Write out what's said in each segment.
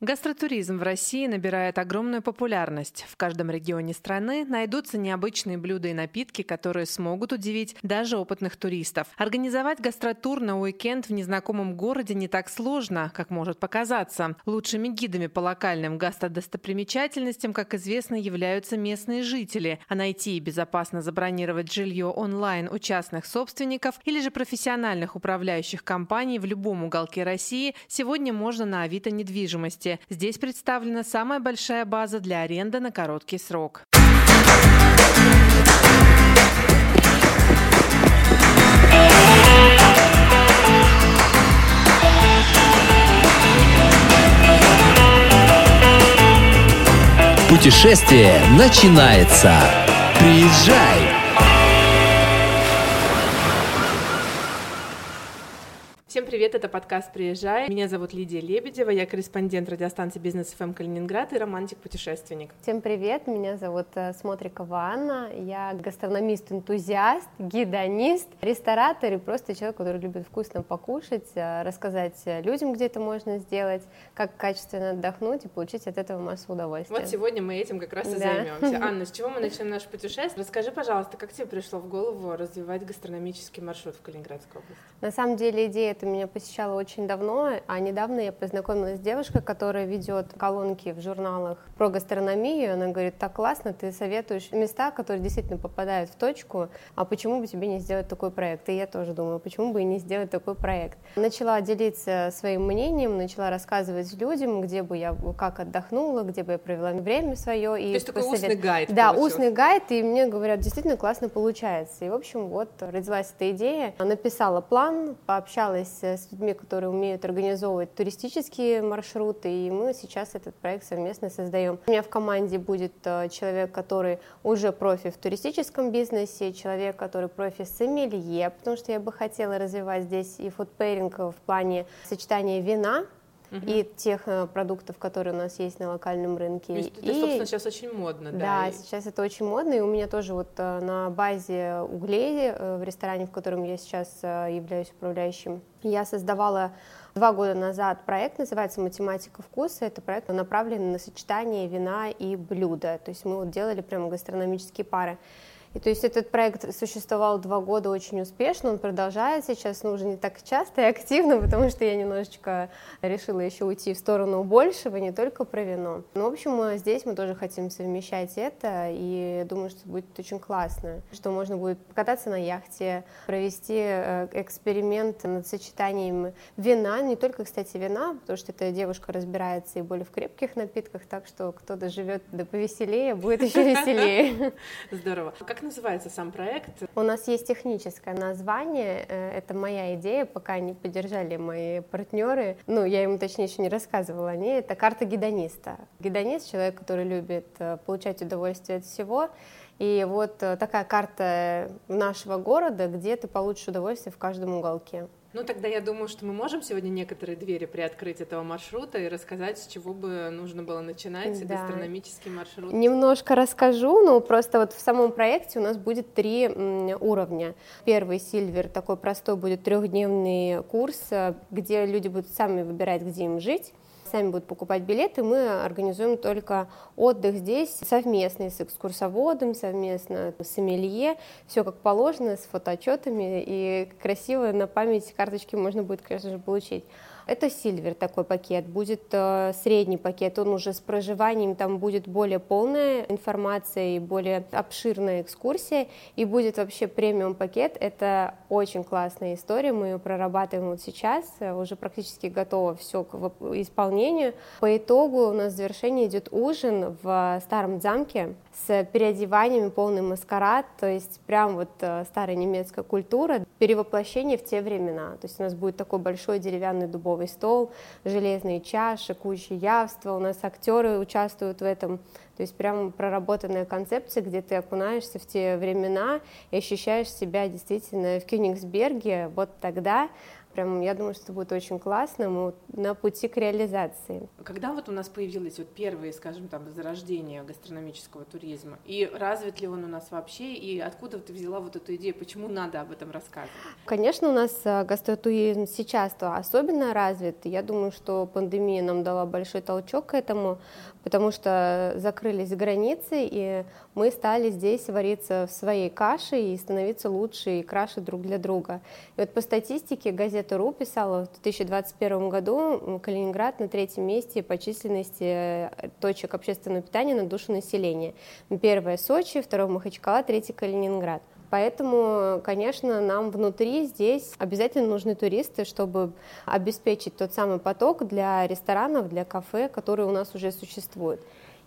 Гастротуризм в России набирает огромную популярность. В каждом регионе страны найдутся необычные блюда и напитки, которые смогут удивить даже опытных туристов. Организовать гастротур на уикенд в незнакомом городе не так сложно, как может показаться. Лучшими гидами по локальным гастродостопримечательностям, как известно, являются местные жители. А найти и безопасно забронировать жилье онлайн у частных собственников или же профессиональных управляющих компаний в любом уголке России сегодня можно на Авито недвижимости области. Здесь представлена самая большая база для аренды на короткий срок. Путешествие начинается. Приезжай! Всем привет, это подкаст «Приезжай». Меня зовут Лидия Лебедева, я корреспондент радиостанции «Бизнес ФМ Калининград» и романтик-путешественник. Всем привет, меня зовут э, Смотрикова Анна, я гастрономист-энтузиаст, гидонист, ресторатор и просто человек, который любит вкусно покушать, э, рассказать людям, где это можно сделать, как качественно отдохнуть и получить от этого массу удовольствия. Вот сегодня мы этим как раз и да. займемся. Анна, с чего мы начнем наше путешествие? Расскажи, пожалуйста, как тебе пришло в голову развивать гастрономический маршрут в Калининградской области? На самом деле идея эта меня посещала очень давно, а недавно я познакомилась с девушкой, которая ведет колонки в журналах про гастрономию. Она говорит, так классно, ты советуешь места, которые действительно попадают в точку, а почему бы тебе не сделать такой проект? И я тоже думаю, почему бы и не сделать такой проект? Начала делиться своим мнением, начала рассказывать людям, где бы я как отдохнула, где бы я провела время свое. И То есть такой посовет... устный гайд Да, получился. устный гайд, и мне говорят, действительно классно получается. И, в общем, вот родилась эта идея. Написала план, пообщалась с людьми, которые умеют организовывать туристические маршруты, и мы сейчас этот проект совместно создаем. У меня в команде будет э, человек, который уже профи в туристическом бизнесе, человек, который профи сомелье, потому что я бы хотела развивать здесь и фудпейринг в плане сочетания вина угу. и тех э, продуктов, которые у нас есть на локальном рынке. То есть это, и, собственно, сейчас очень модно, да? Да, и... сейчас это очень модно, и у меня тоже вот э, на базе углей в ресторане, в котором я сейчас являюсь управляющим, я создавала два года назад проект, называется «Математика вкуса». Это проект направленный на сочетание вина и блюда. То есть мы вот делали прямо гастрономические пары. И то есть этот проект существовал два года очень успешно, он продолжает сейчас, но уже не так часто и активно, потому что я немножечко решила еще уйти в сторону большего, не только про вино. Ну, в общем, здесь мы тоже хотим совмещать это, и думаю, что будет очень классно, что можно будет покататься на яхте, провести э, эксперимент над сочетанием вина, не только, кстати, вина, потому что эта девушка разбирается и более в крепких напитках, так что кто доживет до повеселее, будет еще веселее. Здорово. Как как называется сам проект? У нас есть техническое название. Э, это моя идея, пока не поддержали мои партнеры. Ну, я ему точнее еще не рассказывала о ней. Это карта гедониста. Гедонист — человек, который любит э, получать удовольствие от всего. И вот э, такая карта нашего города, где ты получишь удовольствие в каждом уголке. Ну, тогда я думаю, что мы можем сегодня некоторые двери приоткрыть этого маршрута и рассказать, с чего бы нужно было начинать да. гастрономический маршрут. Немножко расскажу, но просто вот в самом проекте у нас будет три уровня. Первый сильвер, такой простой, будет трехдневный курс, э, где люди будут сами выбирать, где им жить сами будут покупать билеты, мы организуем только отдых здесь совместный с экскурсоводом, совместно с сомелье, все как положено, с фотоотчетами, и красиво на память карточки можно будет, конечно же, получить. Это Сильвер такой пакет, будет э, средний пакет, он уже с проживанием, там будет более полная информация и более обширная экскурсия, и будет вообще премиум пакет, это очень классная история, мы ее прорабатываем вот сейчас, э, уже практически готово все к исполнению. По итогу у нас в завершении идет ужин в старом замке, с переодеваниями, полный маскарад, то есть прям вот э, старая немецкая культура, перевоплощение в те времена. То есть у нас будет такой большой деревянный дубовый стол, железные чаши, куча явства, у нас актеры участвуют в этом, то есть прям проработанная концепция, где ты окунаешься в те времена и ощущаешь себя действительно в Кёнигсберге. Вот тогда, Прям, я думаю, что это будет очень классно, мы на пути к реализации. Когда вот у нас появились вот первые, скажем, там, зарождения гастрономического туризма, и развит ли он у нас вообще, и откуда ты взяла вот эту идею, почему надо об этом рассказывать? Конечно, у нас э, гастротуризм сейчас то особенно развит. Я думаю, что пандемия нам дала большой толчок к этому, потому что закрылись границы, и мы стали здесь вариться в своей каше и становиться лучше и краше друг для друга. И вот по статистике газета РУ писала в 2021 году Калининград на третьем месте по численности э, точек общественного питания на душу населения. Первое Сочи, второе Махачкала, третий Калининград. Поэтому, конечно, нам внутри здесь обязательно нужны туристы, чтобы обеспечить тот самый поток для ресторанов, для кафе, которые у нас уже существуют.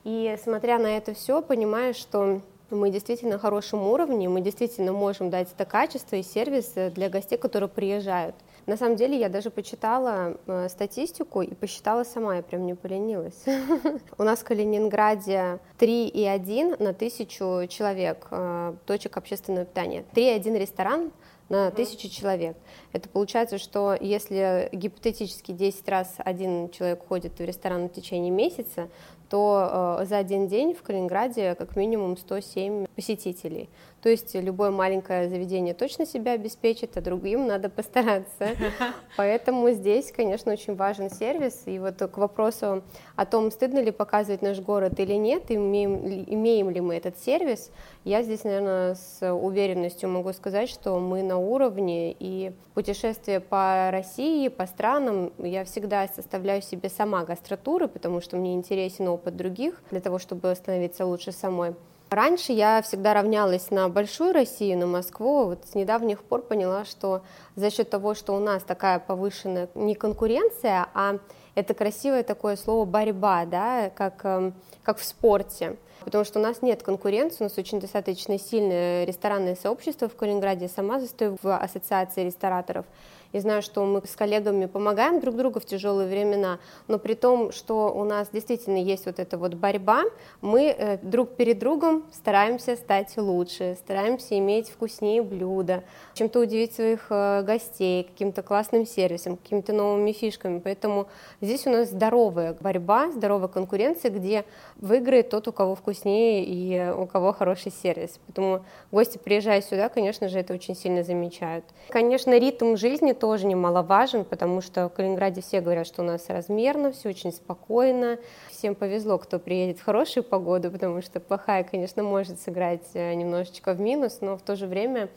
И смотря на это все, понимаешь, что мы действительно на хорошем уровне, мы действительно можем дать это качество и сервис для гостей, которые приезжают. На самом деле я даже почитала э, статистику и посчитала сама, я прям не поленилась. У нас в Калининграде 3,1 на тысячу человек э, точек общественного питания. 3,1 ресторан на тысячу человек. Это получается, что если гипотетически 10 раз один человек ходит в ресторан в течение месяца, то э, за один день в Калининграде как минимум 107 посетителей. То есть любое маленькое заведение точно себя обеспечит, а другим надо постараться. Поэтому здесь, конечно, очень важен сервис. И вот к вопросу о том, стыдно ли показывать наш город или нет, имеем, имеем ли мы этот сервис, я здесь, наверное, с уверенностью могу сказать, что мы на уровне, и путешествие по России, по странам, я всегда составляю себе сама гастротуры, потому что мне интересен опыт других, для того, чтобы становиться лучше самой. Раньше я всегда равнялась на большую Россию, на Москву. Вот с недавних пор поняла, что за счет того, что у нас такая повышенная не конкуренция, а это красивое такое слово борьба, да, как, эм, как в спорте. Потому что у нас нет конкуренции, у нас очень достаточно сильное ресторанное сообщество в Калининграде. Я сама застою в ассоциации рестораторов. И знаю, что мы с коллегами помогаем друг другу в тяжелые времена, но при том, что у нас действительно есть вот эта вот борьба, мы э, друг перед другом стараемся стать лучше, стараемся иметь вкуснее блюда, чем-то удивить своих э, гостей, каким-то классным сервисом, какими-то новыми фишками. Поэтому здесь у нас здоровая борьба, здоровая конкуренция, где выиграет тот, у кого вкуснее и у кого хороший сервис. Поэтому гости, приезжая сюда, конечно же, это очень сильно замечают. Конечно, ритм жизни тоже немаловажен, потому что в Калининграде все говорят, что у нас размерно, все очень спокойно. Всем повезло, кто приедет в хорошую погоду, потому что плохая, конечно, может сыграть э, немножечко в минус, но в то же время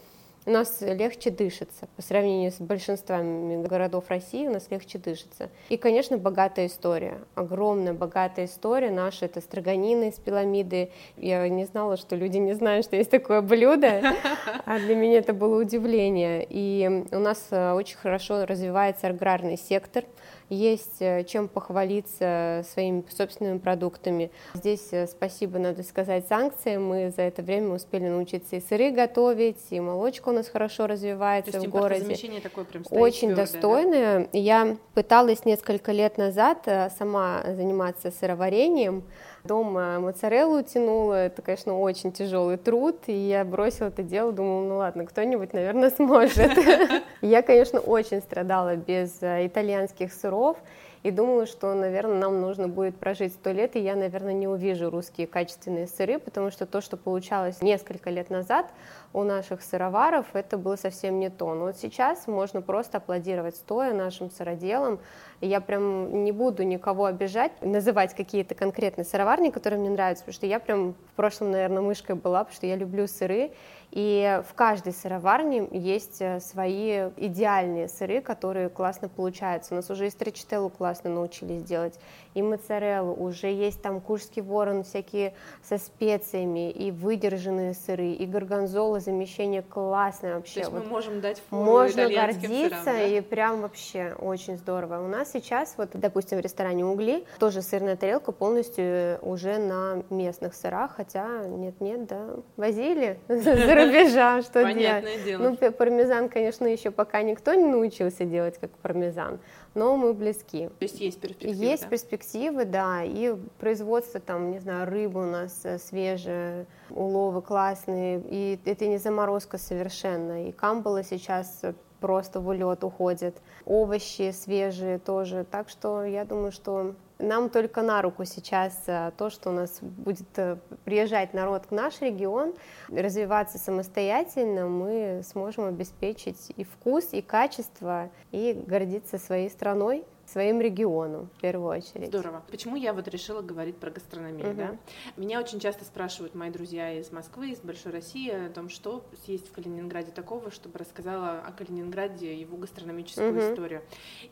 у нас легче дышится. По сравнению с большинством городов России у нас легче дышится. И, конечно, богатая история. Огромная богатая история наша. Это строганины из пиламиды. Я не знала, что люди не знают, что есть такое блюдо. А для меня это было удивление. И у нас э, очень хорошо развивается аграрный сектор есть э, чем похвалиться своими собственными продуктами. Здесь э, спасибо, надо сказать, санкциям. Мы за это время успели научиться и сыры готовить, и молочка у нас хорошо развивается То есть в городе. такое прям Очень твердое, достойное. Да? Я пыталась несколько лет назад э, сама заниматься сыроварением. Дома моцареллу тянула, это, конечно, очень тяжелый труд, и я бросила это дело, думала, ну ладно, кто-нибудь, наверное, сможет. Я, конечно, очень страдала без итальянских сыров, и думала, что, наверное, нам нужно будет прожить сто лет, и я, наверное, не увижу русские качественные сыры, потому что то, что получалось несколько лет назад у наших сыроваров, это было совсем не то. Но вот сейчас можно просто аплодировать стоя нашим сыроделам, я прям не буду никого обижать, называть какие-то конкретные сыроварни, которые мне нравятся, потому что я прям в прошлом, наверное, мышкой была, потому что я люблю сыры, и в каждой сыроварне есть э, свои идеальные сыры, которые классно получаются. У нас уже и строчителлу классно научились делать, и моцареллу, уже есть там курский ворон всякие со специями, и выдержанные сыры, и горгонзола, замещение классное вообще. То есть вот мы можем дать фору Можно гордиться, сырам, да? и прям вообще очень здорово. У нас сейчас, вот, допустим, в ресторане «Угли» тоже сырная тарелка полностью уже на местных сырах, хотя нет-нет, да, возили рубежа, что Понятное делать. дело. Ну, пармезан, конечно, еще пока никто не научился делать как пармезан, но мы близки. То есть есть перспективы, Есть да? Перспективы, да, и производство там, не знаю, рыбы у нас э, свежая, уловы классные, и это не заморозка совершенно. И камбала сейчас просто в улет уходят. Овощи свежие тоже. Так что я думаю, что нам только на руку сейчас э, то, что у нас будет э, приезжать народ в наш регион, развиваться самостоятельно, мы сможем обеспечить и вкус, и качество, и гордиться своей страной своим региону в первую очередь. Здорово. Почему я вот решила говорить про гастрономию, угу. да? Меня очень часто спрашивают мои друзья из Москвы, из Большой России о том, что есть в Калининграде такого, чтобы рассказала о Калининграде его гастрономическую угу. историю.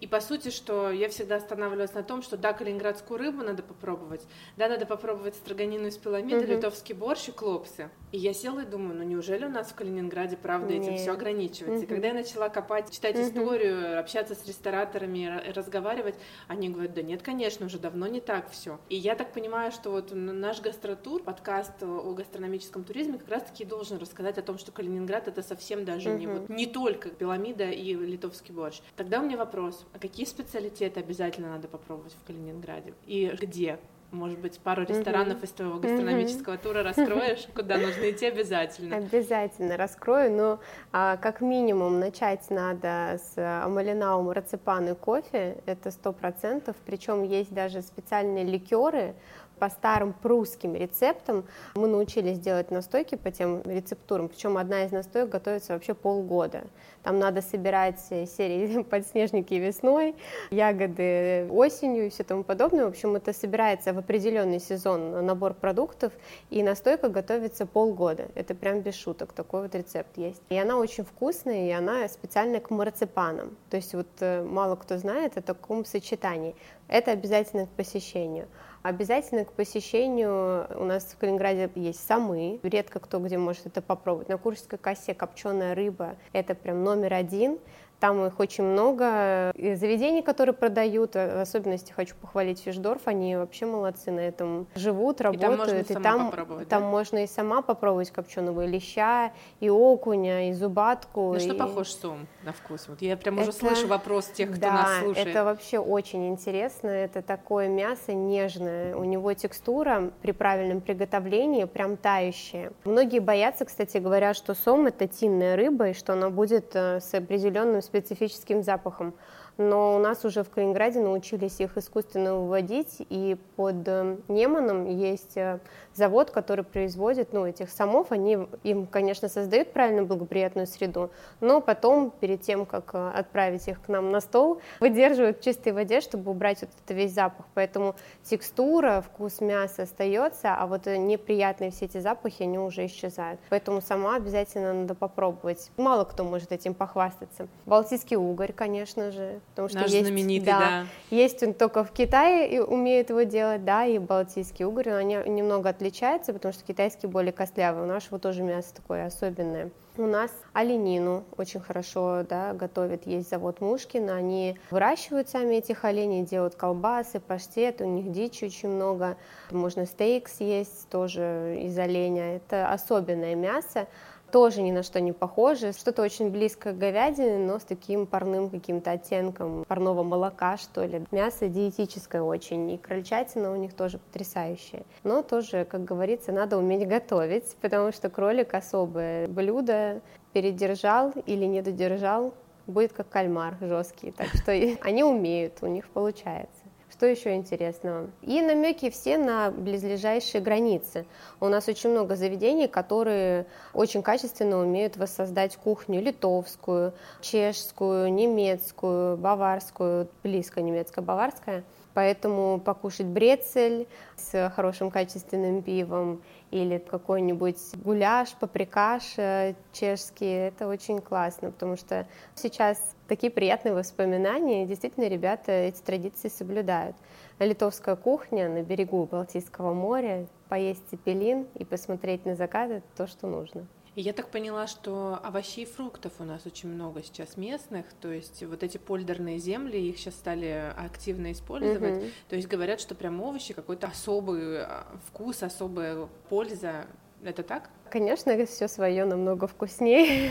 И по сути, что я всегда останавливалась на том, что да, калининградскую рыбу надо попробовать, да, надо попробовать строганину из пиламиды, угу. литовский борщ и клопсы. И я села и думаю, ну неужели у нас в Калининграде, правда, Нет. этим все ограничивается? Угу. И когда я начала копать, читать угу. историю, общаться с рестораторами, разговаривать, они говорят, да нет, конечно, уже давно не так все. И я так понимаю, что вот наш гастротур, подкаст о гастрономическом туризме как раз-таки должен рассказать о том, что Калининград это совсем даже угу. не, вот, не только пирамида и литовский борщ. Тогда у меня вопрос, а какие специалитеты обязательно надо попробовать в Калининграде? И где? Может быть, пару ресторанов mm-hmm. из твоего гастрономического mm-hmm. тура раскроешь, куда нужно идти обязательно? Обязательно раскрою, но а, как минимум начать надо с амалинау, мараципан и кофе, это сто процентов, причем есть даже специальные ликеры, по старым прусским рецептам мы научились делать настойки по тем рецептурам, причем одна из настоек готовится вообще полгода. Там надо собирать серии подснежники весной, ягоды осенью и все тому подобное. В общем, это собирается в определенный сезон набор продуктов, и настойка готовится полгода. Это прям без шуток, такой вот рецепт есть. И она очень вкусная, и она специальная к марципанам. То есть вот э, мало кто знает о таком сочетании. Это обязательно к посещению. Обязательно к посещению у нас в Калининграде есть самы. Редко кто где может это попробовать. На Куршской косе копченая рыба – это прям номер один. Там их очень много. И заведений, которые продают, в особенности хочу похвалить Фишдорф, они вообще молодцы на этом живут, работают. И там можно, и там, попробовать, там да? можно и сама попробовать копченого и леща, и окуня, и зубатку. На и... что похож сом на вкус? Вот я прям это... уже слышу вопрос тех, кто да, нас слушает. это вообще очень интересно. Это такое мясо нежное. У него текстура при правильном приготовлении прям тающая. Многие боятся, кстати говоря, что сом это тинная рыба, и что она будет э, с определенным специфическим запахом. Но у нас уже в Калининграде научились их искусственно выводить, и под э, Неманом есть э, завод, который производит ну, этих самов, они им, конечно, создают правильно благоприятную среду, но потом, перед тем, как э, отправить их к нам на стол, выдерживают в чистой воде, чтобы убрать вот этот весь запах. Поэтому текстура, вкус мяса остается, а вот неприятные все эти запахи, они уже исчезают. Поэтому сама обязательно надо попробовать. Мало кто может этим похвастаться. Балтийский угорь, конечно же, потому что Наш есть, знаменитый, да, да. есть он только в Китае и умеет его делать, да, и балтийский угорь, они немного отличается, потому что китайский более костлявый, у нашего тоже мясо такое особенное. У нас оленину очень хорошо да, готовят. Есть завод Мушкин, они выращивают сами этих оленей, делают колбасы, паштет, у них дичи очень много. Можно стейк съесть тоже из оленя. Это особенное мясо тоже ни на что не похоже. Что-то очень близко к говядине, но с таким парным каким-то оттенком парного молока, что ли. Мясо диетическое очень, и крольчатина у них тоже потрясающая. Но тоже, как говорится, надо уметь готовить, потому что кролик особое блюдо, передержал или не додержал, будет как кальмар жесткий. Так что они умеют, у них получается. Что еще интересного? И намеки все на близлежащие границы. У нас очень много заведений, которые очень качественно умеют воссоздать кухню литовскую, чешскую, немецкую, баварскую, близко немецко-баварская. Поэтому покушать брецель с хорошим качественным пивом или какой-нибудь гуляш, паприкаш э, чешский, это очень классно, потому что сейчас такие приятные воспоминания, и действительно ребята эти традиции соблюдают. Литовская кухня на берегу Балтийского моря, поесть цепелин и посмотреть на закат – это то, что нужно. И я так поняла, что овощей и фруктов у нас очень много сейчас местных, то есть вот эти польдерные земли, их сейчас стали активно использовать, mm-hmm. то есть говорят, что прям овощи какой-то особый а, вкус, особая польза Это так? Конечно, все свое намного вкуснее.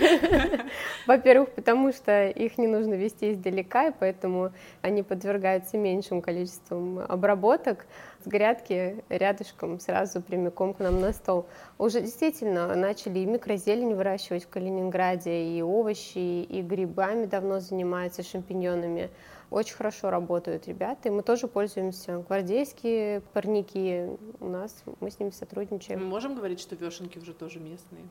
Во-первых, потому что их не нужно вести издалека, и поэтому они подвергаются меньшим количеством обработок с грядки рядышком сразу прямиком к нам на стол. Уже действительно начали и микрозелень выращивать в Калининграде, и овощи, и грибами давно занимаются, шампиньонами. Очень хорошо работают ребята, и мы тоже пользуемся. Гвардейские парники у нас, мы с ними сотрудничаем. Мы можем говорить, что вешенки уже тоже местные?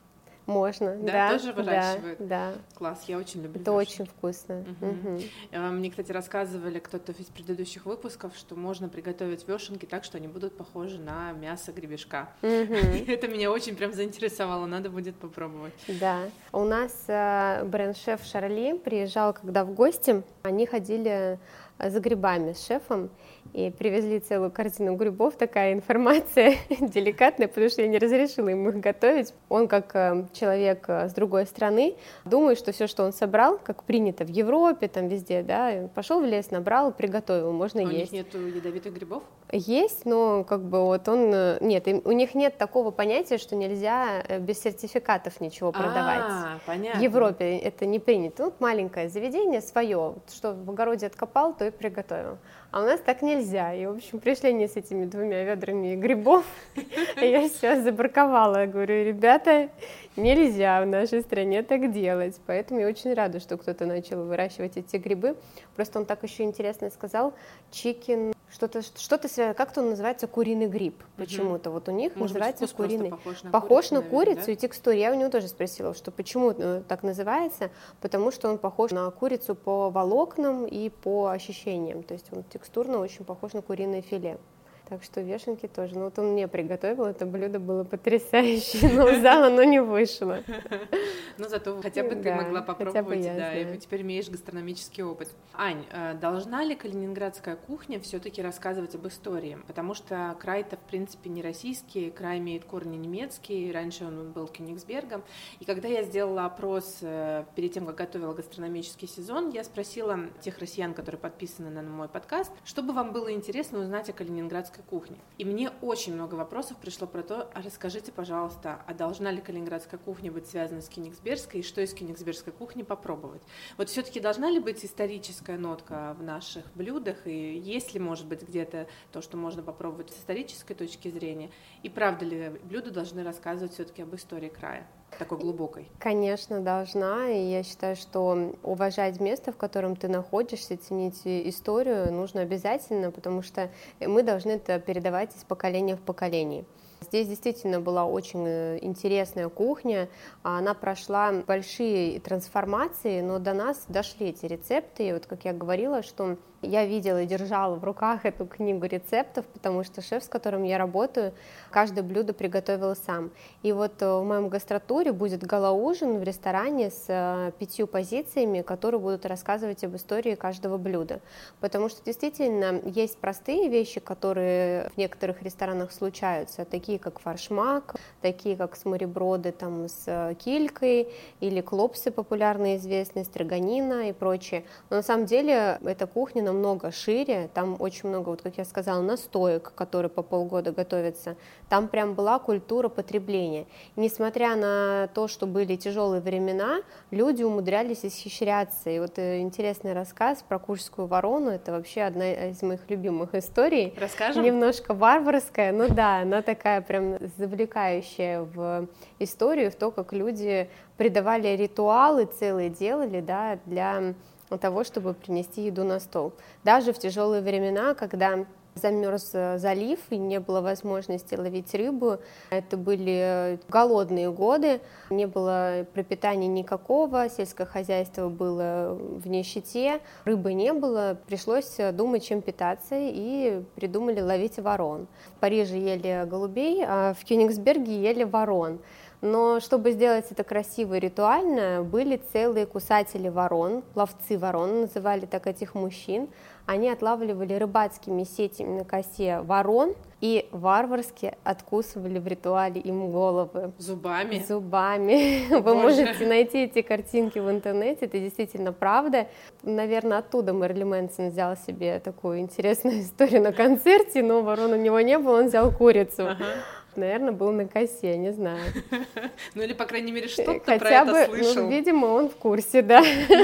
Можно, да. Да, тоже выращивают? Да, да. Класс, я очень люблю Это очень вкусно. Мгм. Э, Мне, кстати, рассказывали кто-то из предыдущих выпусков, что можно приготовить вешенки так, что они будут похожи на мясо гребешка. Мгм. Это меня очень прям заинтересовало, надо будет попробовать. Да. У нас э, бренд-шеф Шарли приезжал, когда в гости, они ходили э, за грибами с шефом и привезли целую корзину грибов. Такая информация деликатная, потому что я не разрешила ему их готовить. Он, как э, человек э, с другой страны, думает, что все, что он собрал, как принято в Европе, там везде, да, пошел в лес, набрал, приготовил, можно А у них есть. нету ядовитых грибов? Есть, но как бы вот он... э, Нет, им- у них нет такого понятия, что нельзя без сертификатов ничего продавать. А, понятно. В Европе это не принято. Вот маленькое заведение свое, что в огороде откопал, то и приготовил. А у нас так нельзя. И, в общем, пришли они с этими двумя ведрами грибов. И я сейчас забраковала. Говорю, ребята, нельзя в нашей стране так делать. Поэтому я очень рада, что кто-то начал выращивать эти грибы. Просто он так еще интересно сказал, чикен, что-то, что-то связано, как-то он называется куриный гриб. Почему-то вот у них Может быть, называется просто куриный. похож на Похож курицу, на наверное, курицу да? и текстуре. Я у него тоже спросила, что почему э, так называется, потому что он похож на курицу по волокнам и по ощущениям. То есть он текстурно очень похож на куриное филе. Так что вешенки тоже. Ну вот он мне приготовил, это блюдо было потрясающе, но в зал оно не вышло. Ну, зато хотя бы ты могла попробовать, да, и теперь имеешь гастрономический опыт. Ань, э, должна ли калининградская кухня все-таки рассказывать об истории? Потому что край-то, в принципе, не российский, край имеет корни немецкие, раньше он был Кёнигсбергом. И когда я сделала опрос э, перед тем, как готовила гастрономический сезон, я спросила тех россиян, которые подписаны на мой подкаст, что бы вам было интересно узнать о калининградской кухне. И мне очень много вопросов пришло про то, а расскажите, пожалуйста, а должна ли калининградская кухня быть связана с Кенигсбергской, и что из кенигсбергской кухни попробовать? Вот все-таки должна ли быть историческая нотка в наших блюдах, и есть ли, может быть, где-то то, что можно попробовать с исторической точки зрения, и правда ли блюда должны рассказывать все-таки об истории края, такой глубокой? Конечно, должна. И я считаю, что уважать место, в котором ты находишься, ценить историю нужно обязательно, потому что мы должны это передавать из поколения в поколение. Здесь действительно была очень э, интересная кухня, а она прошла большие трансформации, но до нас дошли эти рецепты. И вот как я говорила, что я видела и держала в руках эту книгу рецептов, потому что шеф, с которым я работаю, каждое блюдо приготовил сам. И вот э, в моем гастротуре будет галаужин в ресторане с э, пятью позициями, которые будут рассказывать об истории каждого блюда. Потому что действительно есть простые вещи, которые в некоторых ресторанах случаются, такие как фаршмак, такие как смореброды там с э, килькой или клопсы популярные известные, строганина и прочее. Но на самом деле эта кухня намного шире, там очень много, вот как я сказала, настоек, которые по полгода готовятся. Там прям была культура потребления. И несмотря на то, что были тяжелые времена, люди умудрялись исхищряться. И вот э, интересный рассказ про Куршскую ворону, это вообще одна из моих любимых историй. Расскажем? Немножко варварская, ну да, она такая прям завлекающая в историю, в то, как люди придавали ритуалы целые, делали, да, для того, чтобы принести еду на стол. Даже в тяжелые времена, когда замерз э, залив и не было возможности ловить рыбу. Это были голодные годы, не было пропитания никакого, сельское хозяйство было в нищете, рыбы не было, пришлось думать, чем питаться, и придумали ловить ворон. В Париже ели голубей, а в Кёнигсберге ели ворон. Но чтобы сделать это красиво и ритуально, были целые кусатели ворон, ловцы ворон, называли так этих мужчин. Они отлавливали рыбацкими сетями на косе ворон и варварски откусывали в ритуале им головы. Зубами? Зубами. Вы Боже. можете найти эти картинки в интернете, это действительно правда. Наверное, оттуда Мэрли Мэнсон взял себе такую интересную историю на концерте, но ворон у него не было, он взял курицу. Ага. Наверное, был на косе, не знаю. Ну или, по крайней мере, что-то Хотя про это бы, слышал. ну, видимо, он в курсе, да.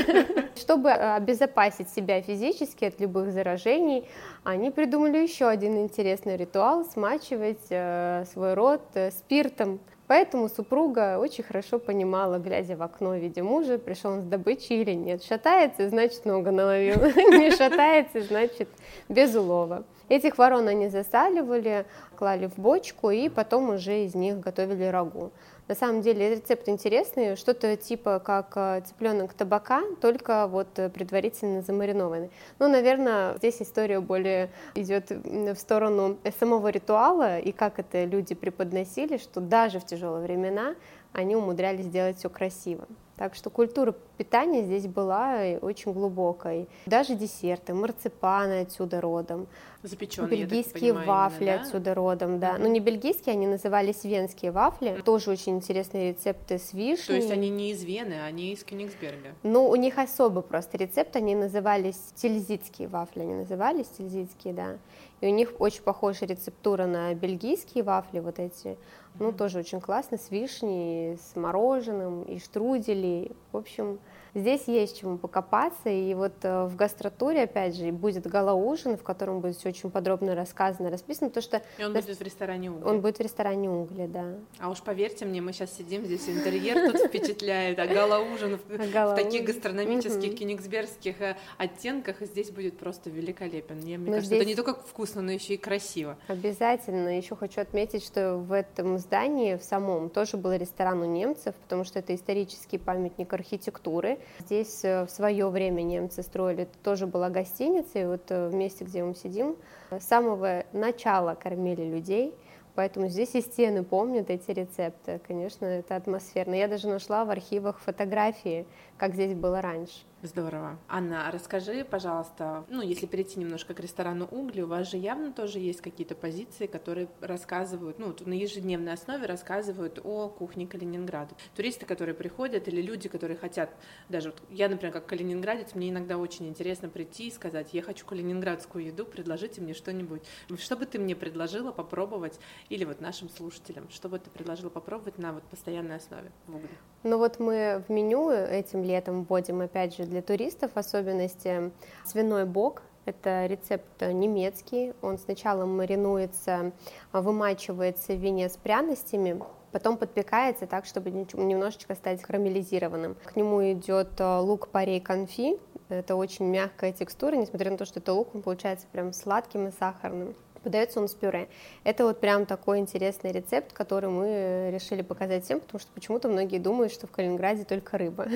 Чтобы обезопасить себя физически от любых заражений, они придумали еще один интересный ритуал – смачивать э, свой рот э, спиртом. Поэтому супруга очень хорошо понимала, глядя в окно, видя мужа, пришел он с добычи или нет. Шатается, значит, много наловил. Не шатается, значит, без улова. Этих ворон они засаливали, клали в бочку и потом уже из них готовили рагу. На самом деле рецепт интересный, что-то типа как э, цыпленок табака, только вот предварительно замаринованный. Ну, наверное, здесь история более идет в сторону самого ритуала и как это люди преподносили, что даже в тяжелые времена они умудрялись сделать все красиво. Так что культура питания здесь была очень глубокой. Даже десерты, марципаны отсюда родом. Запеченные, Бельгийские понимаю, вафли именно, да? отсюда родом, да. Ну, не бельгийские, они назывались венские вафли. Тоже очень интересные рецепты с вишней. То есть они не из Вены, они из Кёнигсберга. Ну, у них особо просто рецепт, они назывались тильзитские вафли, они назывались тильзитские, да. И у них очень похожая рецептура на бельгийские вафли, вот эти. Ну, тоже очень классно, с вишней, с мороженым, и штрудели. В общем, здесь есть чему покопаться. И вот э, в гастротуре, опять же, будет гала-ужин, в котором будет все очень подробно рассказано, расписано, то что И он нас- будет в ресторане Угли. он будет в ресторане Угли, да. А уж поверьте мне, мы сейчас сидим здесь, интерьер тут впечатляет, а гала-ужин в, А таких гастрономических, Мгм. кёнигсбергских э, оттенках здесь будет просто великолепен. Мне, Но кажется, это не только вкусно, но еще и красиво. Обязательно. Еще хочу отметить, что в этом здании, в самом, тоже был ресторан у немцев, потому что это исторический памятник архитектуры. Здесь э, в свое время немцы строили, тоже была гостиница, и вот э, в месте, где мы сидим, с самого начала кормили людей, Поэтому здесь и стены помнят эти рецепты. Конечно, это атмосферно. Я даже нашла в архивах фотографии, как здесь было раньше. Здорово. Анна, расскажи, пожалуйста, ну, если перейти немножко к ресторану Угли, у вас же явно тоже есть какие-то позиции, которые рассказывают, ну, на ежедневной основе рассказывают о кухне Калининграда. Туристы, которые приходят, или люди, которые хотят, даже вот я, например, как калининградец, мне иногда очень интересно прийти и сказать, я хочу калининградскую еду, предложите мне что-нибудь. Что бы ты мне предложила попробовать, или вот нашим слушателям, что бы ты предложила попробовать на вот постоянной основе в Угле? Ну вот мы в меню этим летом вводим, опять же, для туристов особенности свиной бок. Это рецепт немецкий. Он сначала маринуется, вымачивается в вине с пряностями, потом подпекается так, чтобы немножечко стать карамелизированным. К нему идет э, лук-порей конфи. Это очень мягкая текстура, несмотря на то, что это лук, он получается прям сладким и сахарным. Подается он с пюре. Это вот прям такой интересный рецепт, который мы э, решили показать всем, потому что почему-то многие думают, что в Калининграде только рыба.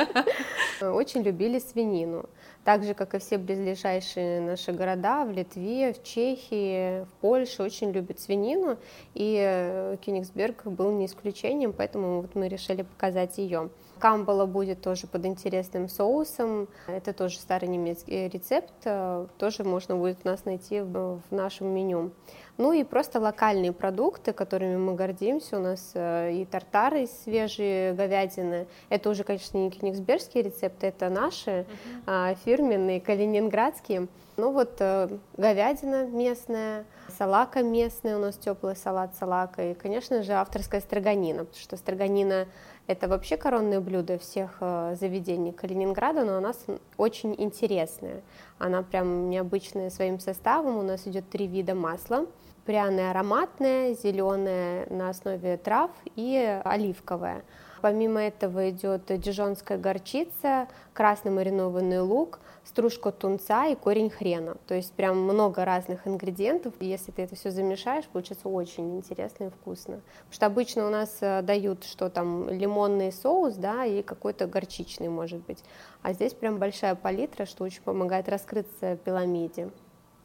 Очень любили свинину. Так же, как и все близлежащие наши города, в Литве, в Чехии, в Польше очень любят свинину, и э, Кёнигсберг был не исключением, поэтому вот мы решили показать ее. Камбала будет тоже под интересным соусом. Это тоже старый немецкий рецепт. э, Тоже можно будет у нас найти в нашем меню. Ну и просто локальные продукты, которыми мы гордимся. У нас э, и тартары из свежей говядины. Это уже, конечно, не кенигсбергские рецепты, это наши а, фирменные, калининградские. Ну вот э, говядина местная, салака местная, у нас теплый салат салака. И, конечно же, авторская строганина, потому что строганина это вообще коронное блюдо всех э, заведений Калининграда, но у нас очень интересная. Она прям необычная своим составом. У нас идет три вида масла. Пряное ароматное, зеленое на основе трав и оливковое. Помимо этого идет дижонская горчица, красный маринованный лук, стружка тунца и корень хрена. То есть прям много разных ингредиентов. И Если ты это все замешаешь, получится очень интересно и вкусно. Потому что обычно у нас э, дают что там, лимонный соус, да, и какой-то горчичный, может быть. А здесь прям большая палитра, что очень помогает раскрыться пиламиде.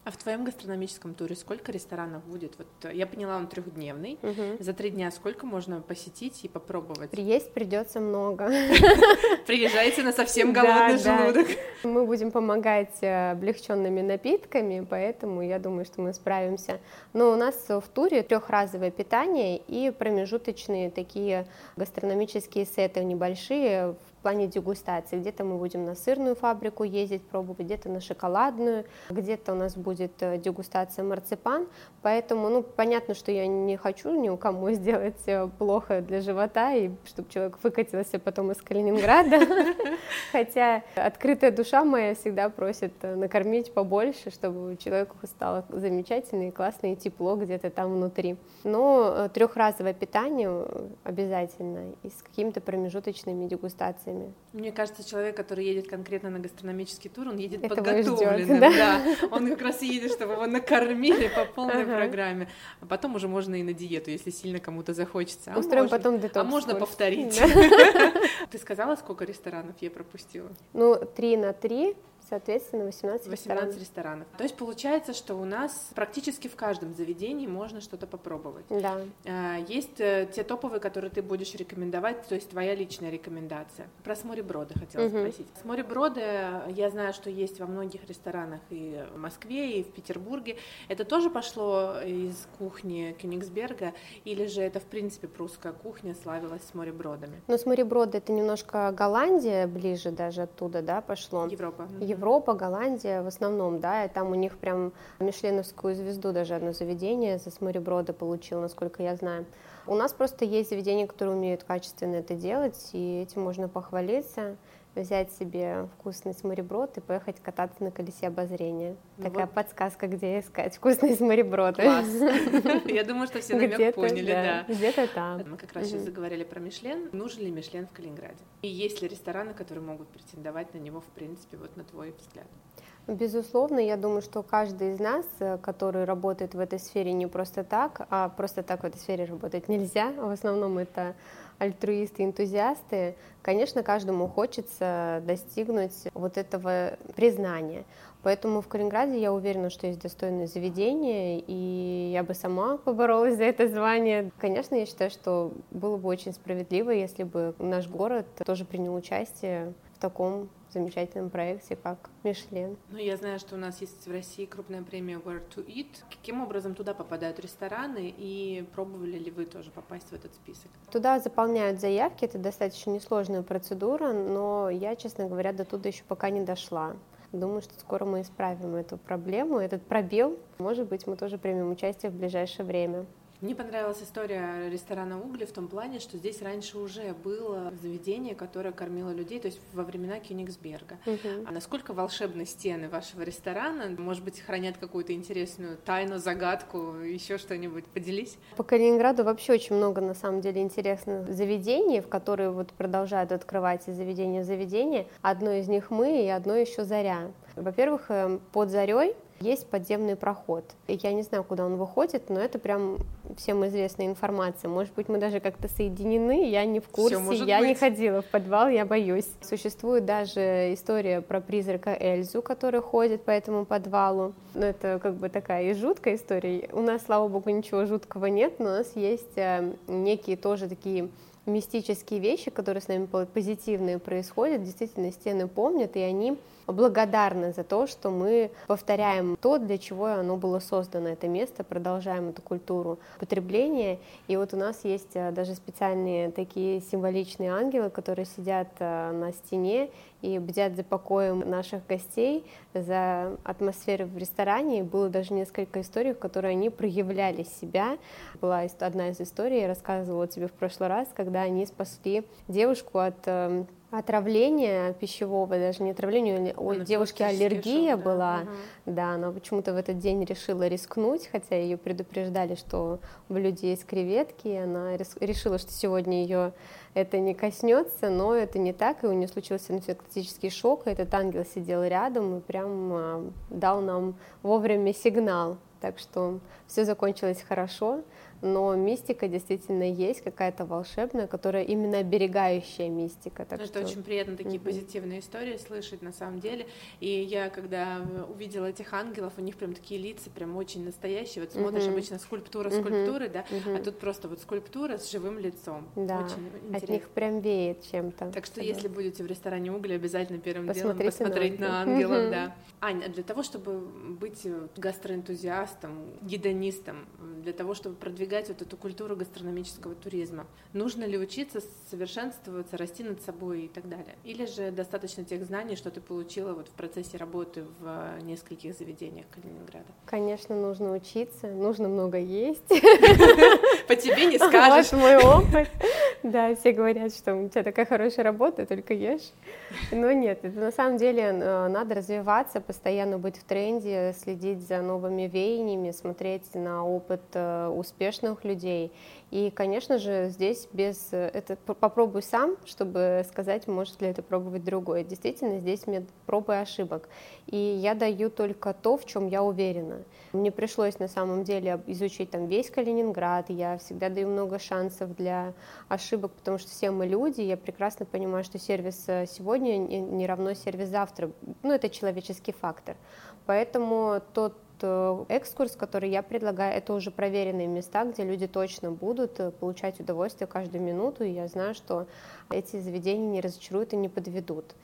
А в твоем гастрономическом туре сколько ресторанов будет? Вот э, я поняла, он трехдневный. Мгм. За три дня сколько можно посетить и попробовать? Есть придется много. Приезжайте на совсем голодный желудок. Мы будем помогать э, облегченными напитками, поэтому я думаю, что мы справимся. Но у нас в туре трехразовое питание и промежуточные такие гастрономические сеты небольшие в плане дегустации. Где-то мы будем на сырную фабрику ездить, пробовать, где-то на шоколадную, где-то у нас будет э, дегустация марципан. Поэтому, ну, понятно, что я не хочу ни у кому сделать э, плохо для живота, и чтобы человек выкатился потом из Калининграда. Хотя открытая душа моя всегда просит э, накормить побольше, чтобы человеку стало замечательно и классно и тепло где-то там внутри. Но трехразовое питание обязательно и с какими-то промежуточными дегустациями. Мне кажется, человек, который едет конкретно на гастрономический тур, он едет Этого подготовленным. Ждет, да? да. Он как раз едет, чтобы его накормили по полной ага. программе. А потом уже можно и на диету, если сильно кому-то захочется. А Устроим можно, потом детокс. А можно повторить. Ты сказала, сколько ресторанов я пропустила? Ну, три на три Соответственно, 18, 18 ресторанов. ресторанов. То есть получается, что у нас практически в каждом заведении можно что-то попробовать. Да. А, есть э, те топовые, которые ты будешь рекомендовать, то есть твоя личная рекомендация. Про смореброды хотела угу. спросить. Смореброды, я знаю, что есть во многих ресторанах и в Москве, и в Петербурге. Это тоже пошло из кухни Кёнигсберга, или же это, в принципе, прусская кухня славилась сморебродами? Ну, смореброды — это немножко Голландия, ближе даже оттуда, да, пошло? Европа. Европа, Голландия в основном, да, и там у них прям мишленовскую звезду даже одно заведение за смореброда получил, насколько я знаю. У нас просто есть заведения, которые умеют качественно это делать, и этим можно похвалиться взять себе вкусный смореброд и поехать кататься на колесе обозрения. Ну Такая вот. подсказка, где искать вкусные смореброды. Класс. Я думаю, что все намек поняли, да. Где-то там. Мы как раз сейчас заговорили про Мишлен. Нужен ли Мишлен в Калининграде? И есть ли рестораны, которые могут претендовать на него, в принципе, вот на твой взгляд? Безусловно, я думаю, что каждый из нас, э, который работает в этой сфере не просто так, а просто так в этой сфере работать нельзя. В основном это альтруисты, энтузиасты, конечно, каждому хочется достигнуть вот этого признания. Поэтому в Калининграде я уверена, что есть достойное заведение, и я бы сама поборолась за это звание. Конечно, я считаю, что было бы очень справедливо, если бы наш город тоже принял участие в таком замечательном проекте, как Мишлен. Ну, я знаю, что у нас есть в России крупная премия Where to Eat. Каким образом туда попадают рестораны, и пробовали ли вы тоже попасть в этот список? Туда заполняют заявки, это достаточно несложная процедура, но я, честно говоря, до туда еще пока не дошла. Думаю, что скоро мы исправим эту проблему, этот пробел. Может быть, мы тоже примем участие в ближайшее время. Мне понравилась история ресторана «Угли» в том плане, что здесь раньше уже было заведение, которое кормило людей, то есть во времена Кёнигсберга. Угу. А насколько волшебны стены вашего ресторана? Может быть, хранят какую-то интересную тайну, загадку, еще что-нибудь? Поделись. По Калининграду вообще очень много, на самом деле, интересных заведений, в которые вот продолжают открывать из заведения в заведение. Одно из них мы и одно еще «Заря». Во-первых, эм, под «Зарей» есть подземный проход. Я не знаю, куда он выходит, но это прям всем известная информация. Может быть, мы даже как-то соединены, я не в курсе, я быть. не ходила в подвал, я боюсь. Существует даже история про призрака Эльзу, который ходит по этому подвалу. Но это как бы такая и жуткая история. У нас, слава богу, ничего жуткого нет, но у нас есть э, некие тоже такие мистические вещи, которые с нами позитивные происходят, действительно стены помнят, и они благодарны за то, что мы повторяем то, для чего оно было создано, это место, продолжаем эту культуру потребления. И вот у нас есть э, даже специальные такие символичные ангелы, которые сидят э, на стене и бдят за покоем наших гостей, за атмосферой в ресторане. И было даже несколько историй, в которые они проявляли себя. Была одна из историй, я рассказывала тебе в прошлый раз, когда они спасли девушку от эм, отравление пищевого, даже не отравление, у она девушки аллергия была, да, угу. да, она почему-то в этот день решила рискнуть, хотя ее предупреждали, что в людей есть креветки, и она решила, что сегодня ее это не коснется, но это не так, и у нее случился анфилактический шок, и этот ангел сидел рядом и прям а, дал нам вовремя сигнал, так что все закончилось хорошо но мистика действительно есть какая-то волшебная, которая именно оберегающая мистика. Так Это что... очень приятно такие mm-hmm. позитивные истории слышать на самом деле. И я, когда увидела этих ангелов, у них прям такие лица прям очень настоящие. Вот смотришь mm-hmm. обычно скульптура скульптуры, mm-hmm. да, mm-hmm. а тут просто вот скульптура с живым лицом. Да, очень интересно. от них прям веет чем-то. Так что если будете в ресторане угли, обязательно первым Посмотрите делом посмотреть на, на ангелов, mm-hmm. да. Аня, для того, чтобы быть гастроэнтузиастом, энтузиастом, гидонистом для того, чтобы продвигать вот эту культуру гастрономического туризма? Нужно ли учиться совершенствоваться, расти над собой и так далее? Или же достаточно тех знаний, что ты получила вот в процессе работы в нескольких заведениях Калининграда? Конечно, нужно учиться, нужно много есть. По тебе не скажешь. Вот мой опыт. Да, все говорят, что у тебя такая хорошая работа, только ешь. Но нет, это на самом деле э, надо развиваться, постоянно быть в тренде, следить за новыми веяниями, смотреть на опыт э, успешных людей. И, конечно же, здесь без... Э, это попробуй сам, чтобы сказать, может ли это пробовать другой. Действительно, здесь метод проб и ошибок. И я даю только то, в чем я уверена. Мне пришлось на самом деле изучить там весь Калининград, я всегда даю много шансов для ошибок, потому что все мы люди, я прекрасно понимаю, что сервис э, сегодня не равно сервис завтра, ну это человеческий фактор. Поэтому тот экскурс, который я предлагаю, это уже проверенные места, где люди точно будут э, получать удовольствие каждую минуту, и я знаю, что эти заведения не разочаруют и не подведут.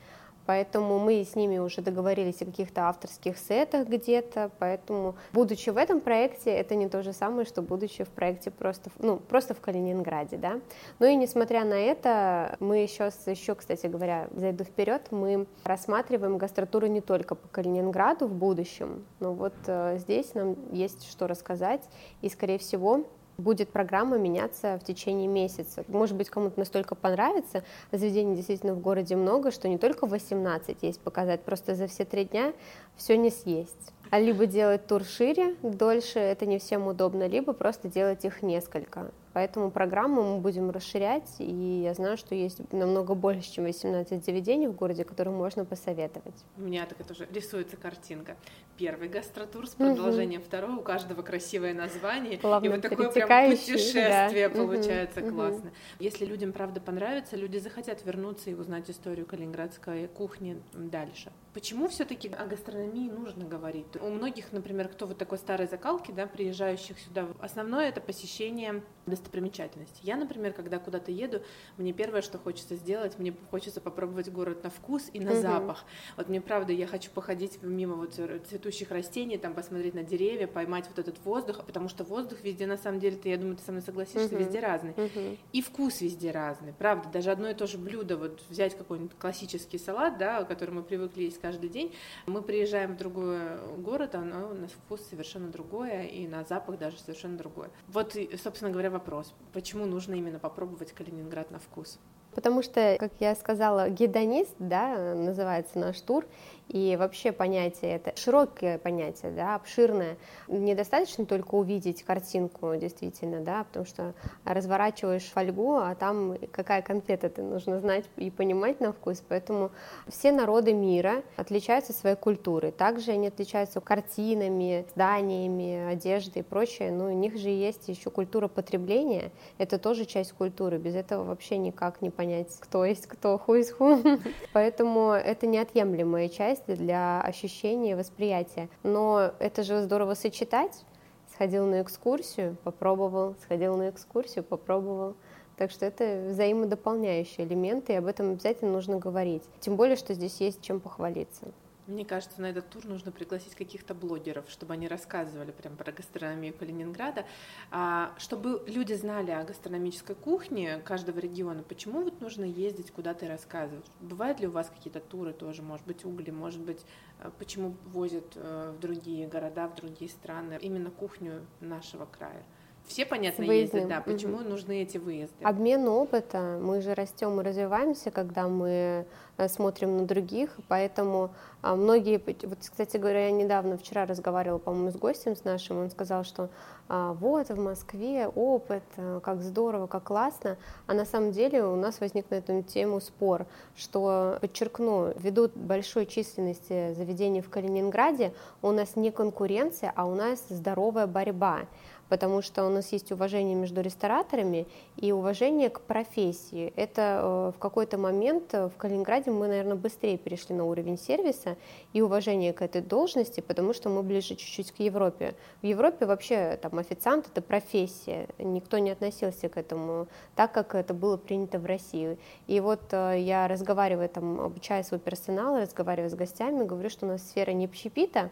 Поэтому мы с ними уже договорились о каких-то авторских сетах где-то, поэтому, будучи в этом проекте, это не то же самое, что будучи в проекте просто, ну, просто в Калининграде, да. Ну и несмотря на это, мы еще, еще, кстати говоря, зайду вперед, мы рассматриваем гастротуру не только по Калининграду в будущем, но вот э, здесь нам есть что рассказать, и, скорее всего, будет программа меняться в течение месяца. Может быть, кому-то настолько понравится, заведений действительно в городе много, что не только 18 есть показать, просто за все три дня все не съесть. А либо делать тур шире, дольше, это не всем удобно, либо просто делать их несколько. Поэтому программу мы будем расширять, и я знаю, что есть намного больше, чем 18 заведений в городе, которые можно посоветовать. У меня так это уже рисуется картинка. Первый гастротур с продолжением угу. второй, у каждого красивое название, Плавно и вот такое прям путешествие да. получается угу. классно. Если людям правда понравится, люди захотят вернуться и узнать историю калининградской кухни дальше. Почему все-таки о гастрономии нужно говорить? У многих, например, кто вот такой старой закалки, да, приезжающих сюда, основное это посещение достопримечательностей. Я, например, когда куда-то еду, мне первое, что хочется сделать, мне хочется попробовать город на вкус и на угу. запах. Вот мне правда, я хочу походить мимо вот цветущих растений, там посмотреть на деревья, поймать вот этот воздух, потому что воздух везде на самом деле, ты, я думаю, ты со мной согласишься, угу. везде разный. Угу. И вкус везде разный, правда. Даже одно и то же блюдо, вот взять какой-нибудь классический салат, да, который мы привыкли есть каждый день, мы приезжаем в другой город, оно на вкус совершенно другое, и на запах даже совершенно другое. Вот, собственно говоря, вопрос, почему нужно именно попробовать Калининград на вкус? Потому что, как я сказала, гедонист, да, называется наш тур, и вообще понятие это широкое понятие, да, обширное. Недостаточно только увидеть картинку, действительно, да, потому что разворачиваешь фольгу, а там какая конфета, ты нужно знать и понимать на вкус. Поэтому все народы мира отличаются своей культурой. Также они отличаются картинами, зданиями, одеждой и прочее. Но у них же есть еще культура потребления. Это тоже часть культуры. Без этого вообще никак не понять, кто есть кто, who is who. Поэтому это неотъемлемая часть часть для ощущения и восприятия. Но это же здорово сочетать. Сходил на экскурсию, попробовал, сходил на экскурсию, попробовал. Так что это взаимодополняющие элементы, и об этом обязательно нужно говорить. Тем более, что здесь есть чем похвалиться. Мне кажется, на этот тур нужно пригласить каких-то блогеров, чтобы они рассказывали прям про гастрономию Калининграда, а, чтобы люди знали о гастрономической кухне каждого региона. Почему вот нужно ездить куда-то и рассказывать? Бывают ли у вас какие-то туры тоже, может быть, угли, может быть, э, почему возят э, в другие города, в другие страны именно кухню нашего края? Все, понятно, ездят, да. Почему угу. нужны эти выезды? Обмен опыта. Мы же растем и развиваемся, когда мы э, смотрим на других, поэтому а, многие, вот, кстати говоря, я недавно, вчера разговаривала, по-моему, с гостем с нашим, он сказал, что а, вот в Москве опыт, э, как здорово, как классно, а на самом деле у нас возник на эту тему спор, что, подчеркну, ввиду большой численности заведений в Калининграде, у нас не конкуренция, а у нас здоровая борьба потому что у нас есть уважение между рестораторами и уважение к профессии. Это э, в какой-то момент э, в Калининграде мы, наверное, быстрее перешли на уровень сервиса и уважение к этой должности, потому что мы ближе чуть-чуть к Европе. В Европе вообще там официант это профессия, никто не относился к этому так, как это было принято в России. И вот э, я разговариваю там, обучаю свой персонал, разговариваю с гостями, говорю, что у нас сфера не общепита,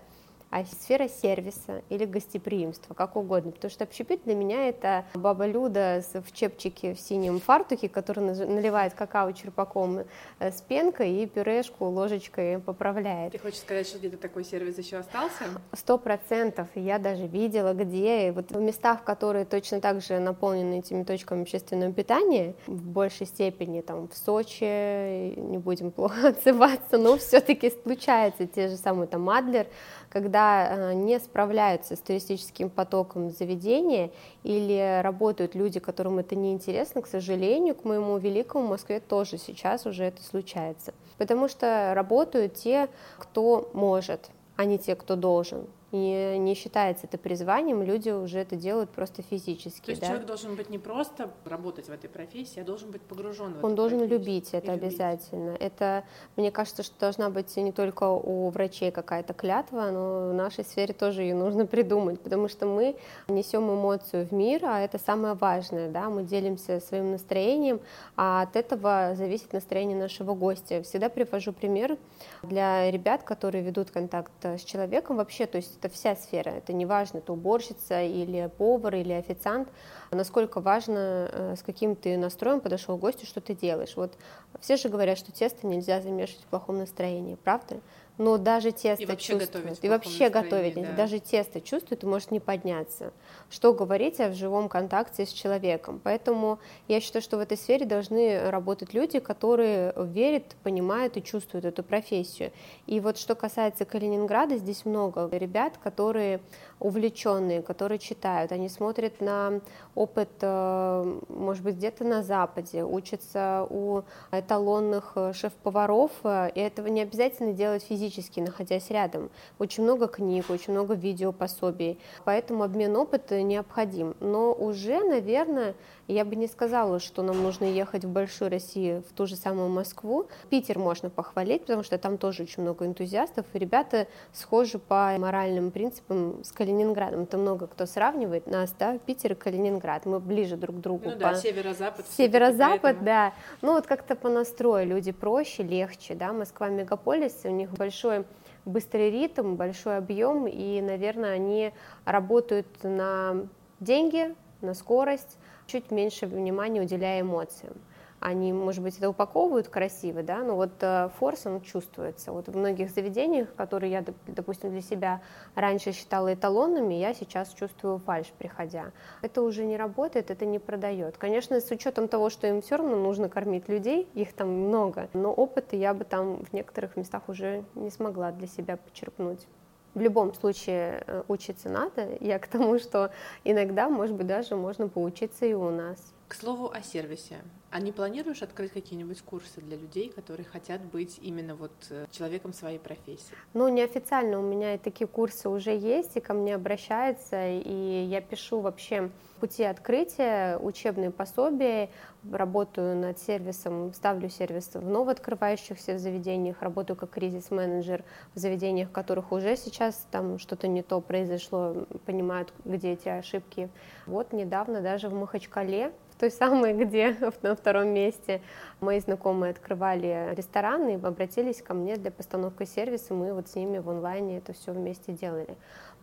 а сфера сервиса или гостеприимства, как угодно. Потому что общепит для меня это баба Люда в чепчике в синем фартуке, который наливает какао черпаком э, с пенкой и пюрешку ложечкой поправляет. Ты хочешь сказать, что где-то такой сервис еще остался? Сто процентов. Я даже видела, где. Вот в местах, которые точно так же наполнены этими точками общественного питания, в большей степени там в Сочи, не будем плохо отзываться, но все-таки случается те же самые там Мадлер, когда э, не справляются с туристическим потоком заведения или работают люди, которым это не интересно, к сожалению, к моему великому Москве тоже сейчас уже это случается. Потому что работают те, кто может, а не те, кто должен и не считается это призванием, люди уже это делают просто физически. То есть да? человек должен быть не просто работать в этой профессии, а должен быть погружен в Он должен профессию. любить это и обязательно. Любить. Это, мне кажется, что должна быть не только у врачей какая-то клятва, но в нашей сфере тоже ее нужно придумать, потому что мы несем эмоцию в мир, а это самое важное, да, мы делимся своим настроением, а от этого зависит настроение нашего гостя. Всегда привожу пример для ребят, которые ведут контакт с человеком вообще, то есть это вся сфера, это не важно, это уборщица или повар или официант, насколько важно, э, с каким ты настроем подошел к гостю, что ты делаешь. Вот все же говорят, что тесто нельзя замешивать в плохом настроении, правда? Но даже тесто и вообще чувствует, готовить и вообще готовить, да. даже тесто чувствует и может не подняться. Что говорить о живом контакте с человеком. Поэтому я считаю, что в этой сфере должны работать люди, которые верят, понимают и чувствуют эту профессию. И вот что касается Калининграда, здесь много ребят, которые увлеченные, которые читают, они смотрят на опыт, э, может быть, где-то на Западе, учатся у эталонных э, шеф-поваров, э, и этого не обязательно делать физически находясь рядом. Очень много книг, очень много видеопособий, поэтому обмен опыта необходим. Но уже, наверное, я бы не сказала, что нам нужно ехать в большую Россию, в ту же самую Москву. Питер можно похвалить, потому что там тоже очень много энтузиастов, и ребята схожи по моральным принципам с Калининградом. Это много кто сравнивает нас, да, Питер и Калининград. Мы ближе друг к другу. Ну по... да, северо-запад. Северо-запад, да. Ну вот как-то по настрою люди проще, легче, да. Москва мегаполис, у них большой быстрый ритм, большой объем, и, наверное, они работают на деньги, на скорость, чуть меньше внимания уделяя эмоциям. Они, может быть, это упаковывают красиво, да, но вот э, форс, он чувствуется. Вот в многих заведениях, которые я, допустим, для себя раньше считала эталонными, я сейчас чувствую фальш, приходя. Это уже не работает, это не продает. Конечно, с учетом того, что им все равно нужно кормить людей, их там много, но опыта я бы там в некоторых местах уже не смогла для себя почерпнуть в любом случае э, учиться надо. Я к тому, что иногда, может быть, даже можно поучиться и у нас. К слову о сервисе. А не планируешь открыть какие-нибудь курсы для людей, которые хотят быть именно вот э, человеком своей профессии? Ну, неофициально у меня и такие курсы уже есть, и ко мне обращаются, и я пишу вообще пути открытия, учебные пособия, работаю над сервисом, ставлю сервис в новооткрывающихся заведениях, работаю как кризис-менеджер в заведениях, в которых уже сейчас там что-то не то произошло, понимают, где эти ошибки. Вот недавно даже в Махачкале той самой, где на втором месте мои знакомые открывали рестораны и обратились ко мне для постановки сервиса, мы вот с ними в онлайне это все вместе делали.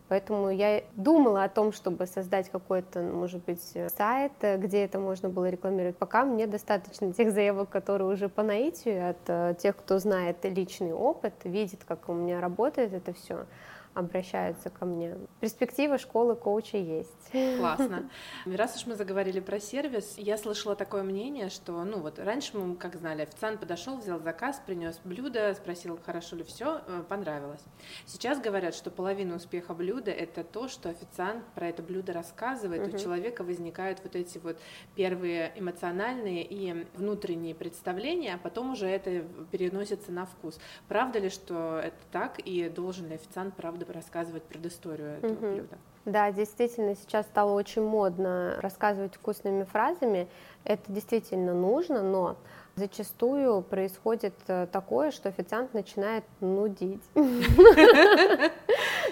Поэтому я думала о том, чтобы создать какой-то, может быть, сайт, где это можно было рекламировать. Пока мне достаточно тех заявок, которые уже по наитию, от э, тех, кто знает личный опыт, видит, как у меня работает это все обращаются ко мне. Перспектива школы коуча есть. Классно. Раз уж мы заговорили про сервис, я слышала такое мнение, что, ну вот, раньше мы, как знали, официант подошел, взял заказ, принес блюдо, спросил, хорошо ли все, э, понравилось. Сейчас говорят, что половина успеха блюда это то, что официант про это блюдо рассказывает, угу. у человека возникают вот эти вот первые эмоциональные и внутренние представления, а потом уже это переносится на вкус. Правда ли, что это так, и должен ли официант, правда, рассказывать предысторию этого угу. блюда? Да, действительно, сейчас стало очень модно рассказывать вкусными фразами. Это действительно нужно, но зачастую происходит э, такое, что официант начинает нудить.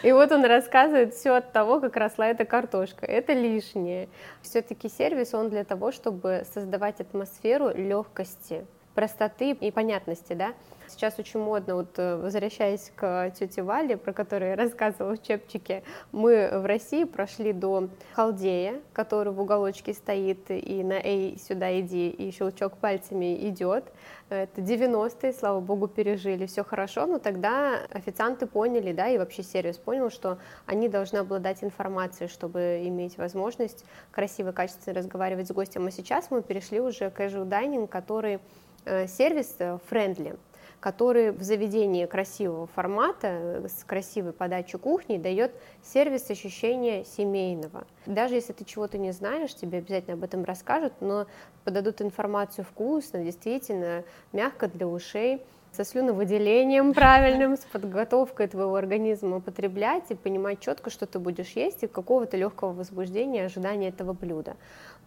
И вот он рассказывает все от того, как росла эта картошка. Это лишнее. Все-таки сервис, он для того, чтобы создавать атмосферу легкости простоты и понятности, да. Сейчас очень модно, вот э, возвращаясь к тете Вале, про которую я рассказывала в чепчике, мы в России прошли до Халдея, который в уголочке стоит, и на «Эй, сюда иди», и щелчок пальцами идет. Это 90-е, слава богу, пережили, все хорошо, но тогда официанты поняли, да, и вообще сервис понял, что они должны обладать информацией, чтобы иметь возможность красиво, качественно разговаривать с гостем. А сейчас мы перешли уже к casual dining, который э, сервис э, friendly который в заведении красивого формата, с красивой подачей кухни, дает сервис ощущения семейного. Даже если ты чего-то не знаешь, тебе обязательно об этом расскажут, но подадут информацию вкусно, действительно, мягко для ушей, со слюновыделением правильным, с подготовкой твоего организма употреблять и понимать четко, что ты будешь есть, и какого-то легкого возбуждения, ожидания этого блюда.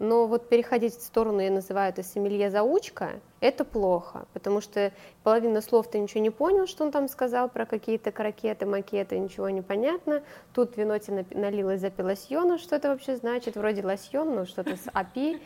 Но вот переходить в сторону, я называю это семелье-заучка, это плохо, потому что половина слов ты ничего не понял, что он там сказал про какие-то крокеты, макеты, ничего не понятно. Тут вино тебе налилось, запил лосьона, что это вообще значит, вроде лосьон, но что-то с API.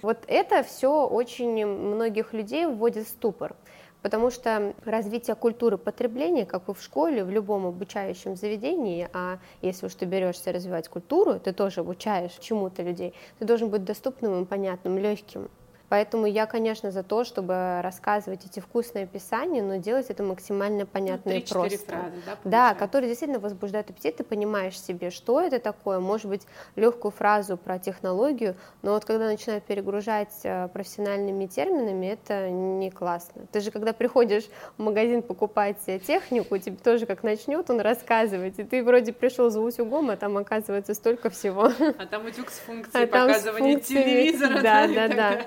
Вот это все очень многих людей вводит в ступор. Потому что развитие культуры потребления, как и в школе, в любом обучающем заведении, а если уж ты берешься развивать культуру, ты тоже обучаешь чему-то людей, ты должен быть доступным и понятным, легким. Поэтому я, конечно, за то, чтобы рассказывать эти вкусные описания, но делать это максимально понятно ну, и просто. Фразы, да, да, которые действительно возбуждают аппетит, ты понимаешь себе, что это такое, может быть, легкую фразу про технологию, но вот когда начинают перегружать э, профессиональными терминами, это не классно. Ты же, когда приходишь в магазин покупать технику, тебе тоже как начнет он рассказывать, и ты вроде пришел за утюгом, а там оказывается столько всего. А там утюг с функцией а показывания телевизора да, да, да.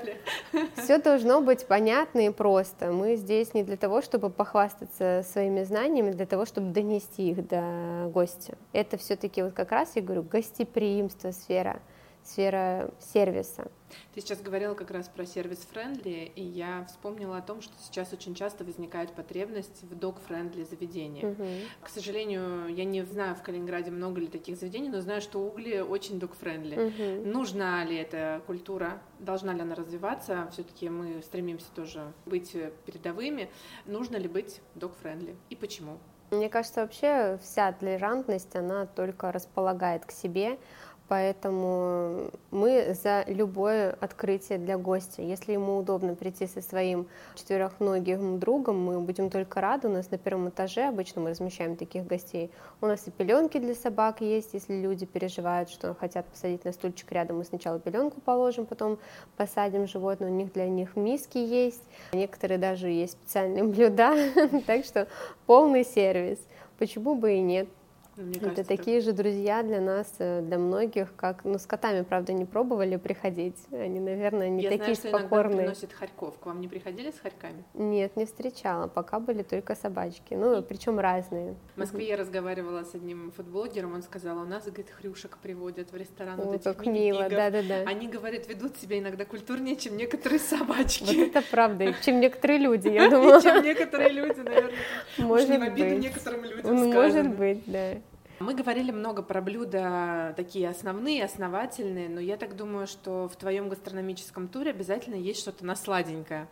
Все должно быть понятно и просто. Мы здесь не для того, чтобы похвастаться своими знаниями, для того, чтобы донести их до гостя. Это все-таки вот как раз, я говорю, гостеприимство, сфера сфера сервиса. Ты сейчас говорила как раз про service-friendly, и я вспомнила о том, что сейчас очень часто возникает потребность в dog-friendly заведениях. Угу. К сожалению, я не знаю в Калининграде много ли таких заведений, но знаю, что «Угли» очень dog-friendly. Угу. Нужна ли эта культура, должна ли она развиваться? Все-таки мы стремимся тоже быть передовыми. Нужно ли быть dog-friendly и почему? Мне кажется, вообще вся толерантность, она только располагает к себе, Поэтому мы за любое открытие для гостя. Если ему удобно прийти со своим четверохногим другом, мы будем только рады. У нас на первом этаже обычно мы размещаем таких гостей. У нас и пеленки для собак есть, если люди переживают, что хотят посадить на стульчик рядом, мы сначала пеленку положим, потом посадим животное. У них для них миски есть, некоторые даже есть специальные блюда, так что полный сервис. Почему бы и нет? Мне это кажется, такие так... же друзья для нас, э, для многих, как, ну, с котами, правда, не пробовали приходить. Они, наверное, не Я такие знаю, покорные. Что приносит хорьков. К вам не приходили с хорьками? Нет, не встречала. Пока были только собачки. Ну, причем разные. В Москве я разговаривала с одним футблогером, он сказал, у нас, говорит, хрюшек приводят в ресторан. О, вот как мило, да-да-да. Они, говорят, ведут себя иногда культурнее, чем некоторые собачки. Вот это правда, чем некоторые люди, я думаю. Чем некоторые люди, наверное. Может быть. некоторым людям Может быть, да. Мы говорили много про блюда такие основные, основательные, но я так думаю, что в твоем гастрономическом туре обязательно есть что-то на сладенькое.